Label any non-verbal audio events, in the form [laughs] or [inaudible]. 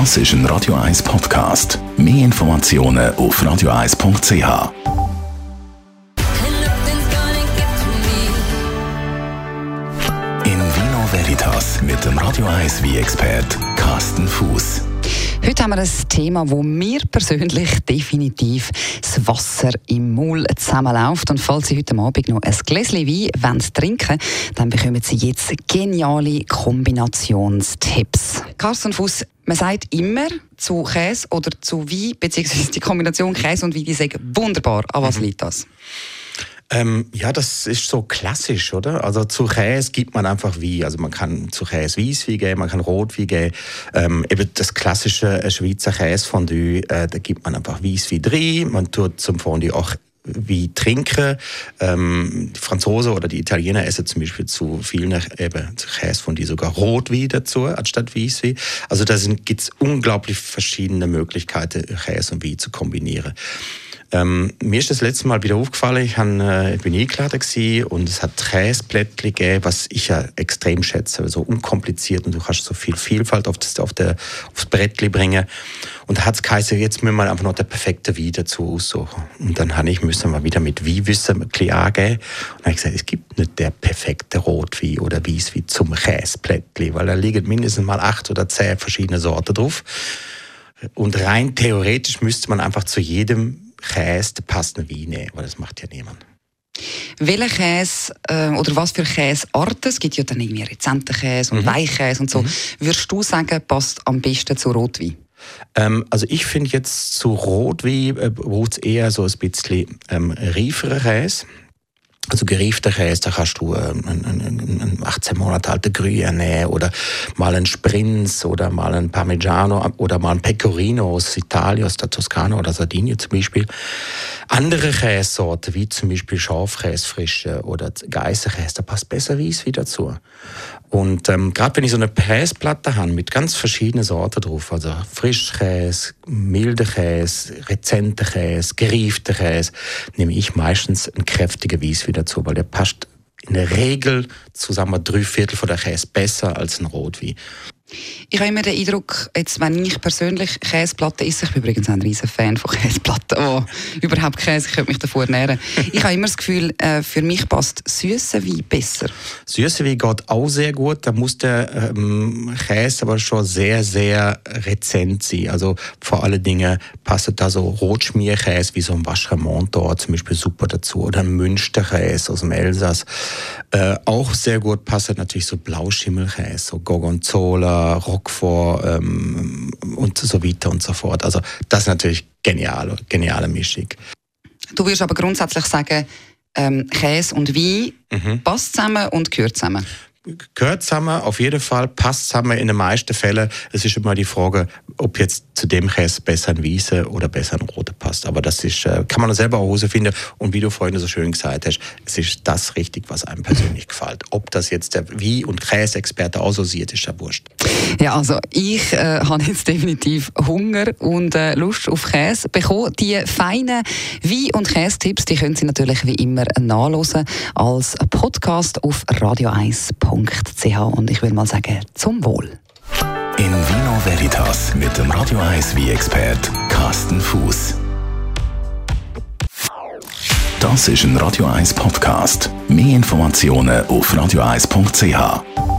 Das ist ein Radio 1 Podcast. Mehr Informationen auf radio1.ch. In Vino Veritas mit dem Radio 1 wie expert Carsten Fuß. Heute haben wir ein Thema, wo mir persönlich definitiv das Wasser im Maul zusammenläuft. Und falls Sie heute Abend noch ein Gläschen Wein wollen trinken dann bekommen Sie jetzt geniale Kombinationstipps. Carsten Fuß, man sagt immer zu Käse oder zu Wein, beziehungsweise die Kombination Käse und Wein, die sagen wunderbar. An was mhm. liegt das? Ähm, ja, das ist so klassisch, oder? Also zu Käse gibt man einfach wie. Also man kann zu Käse Weißwein geben, man kann Rotwein geben. Ähm, eben das klassische äh, Schweizer Käsefondue, äh, da gibt man einfach Weißwein drin. Man tut zum Fondue auch wie trinken. Ähm, die Franzosen oder die Italiener essen zum Beispiel zu vielen eben Käse von die sogar Rotwein dazu anstatt Weißwein. Also da gibt es unglaublich verschiedene Möglichkeiten, Käse und Wein zu kombinieren. Ähm, mir ist das letzte Mal wieder aufgefallen, ich, hab, äh, bin eingeladen und es hat Käseblättchen gegeben, was ich ja extrem schätze, so unkompliziert und du kannst so viel Vielfalt auf das, auf der, aufs Brettli bringen. Und hat es jetzt müssen wir einfach noch der perfekte Wein dazu aussuchen. Und dann habe ich müssen mal wieder mit Weinwissen ein bisschen angeben. Und habe gesagt, es gibt nicht der perfekte Rotwein oder Weißwein zum Käseblättli, weil da liegen mindestens mal acht oder zehn verschiedene Sorten drauf. Und rein theoretisch müsste man einfach zu jedem Käse den passenden Wein nehmen, aber das macht ja niemand. Welcher Käse äh, oder was für Käsearten, es gibt ja dann irgendwie Rezentenkäse und mhm. Weichkäse und so, mhm. würdest du sagen, passt am besten zu Rotwein? Ähm, also ich finde jetzt zu Rotwein äh, braucht es eher so ein bisschen ähm, reiferen Käse. Also geriefter Käse, da kannst du einen, einen 18 Monate alten Gruyère nehmen oder mal einen Sprinz oder mal einen Parmigiano oder mal einen Pecorino aus Italien, aus der Toskana oder Sardinien zum Beispiel. Andere Käsesorten, wie zum Beispiel Schafkäse frische oder Geißerkäse, da passt besser Weiss wieder dazu. Und ähm, gerade wenn ich so eine Käseplatte habe mit ganz verschiedenen Sorten drauf, also Frischkäse, milder Käse, rezenter Käse, geriefter Käse, nehme ich meistens einen kräftigen Weiss wieder dazu, weil der passt in der Regel zusammen drei Viertel von der Käse besser als ein Rotwein. Ich habe immer den Eindruck, jetzt, wenn ich persönlich Käseplatten esse, ich bin übrigens ein riesen Fan von [laughs] Käseplatten, oh, überhaupt Käse, ich könnte mich davor ernähren. Ich habe immer das Gefühl, äh, für mich passt süße Wein besser. Süße Wein geht auch sehr gut, da muss der ähm, Käse aber schon sehr, sehr rezent sein. Also vor allen Dingen passt da so Rotschmierkäse wie so ein Vachermont zum Beispiel super dazu oder Münsterkäse aus dem Elsass. Äh, auch sehr gut passt natürlich so Blauschimmelkäse, so Gorgonzola, Rockford ähm, und so weiter und so fort. Also das ist natürlich genial, geniale Mischung. Du würdest aber grundsätzlich sagen, ähm, Käse und Wein mhm. passt zusammen und gehört zusammen gehört zusammen, auf jeden Fall, passt zusammen in den meisten Fällen. Es ist immer die Frage, ob jetzt zu dem Käse besser ein Wiese oder besser ein Roter passt. Aber das ist, äh, kann man selber auch herausfinden. Und wie du vorhin so schön gesagt hast, es ist das richtig, was einem persönlich gefällt. Ob das jetzt der Wie- und Käseexperte auch so sieht, ist ja wurscht. Ja, also ich äh, habe jetzt definitiv Hunger und äh, Lust auf Käse bekommen. Die feinen Wein- und Kästipps, die können Sie natürlich wie immer nachlesen als Podcast auf radio1.de www.ch und ich will mal sagen, zum Wohl. In Vino Veritas mit dem Radio 1 wie expert Carsten Fuß. Das ist ein Radio 1 Podcast. Mehr Informationen auf radio1.ch.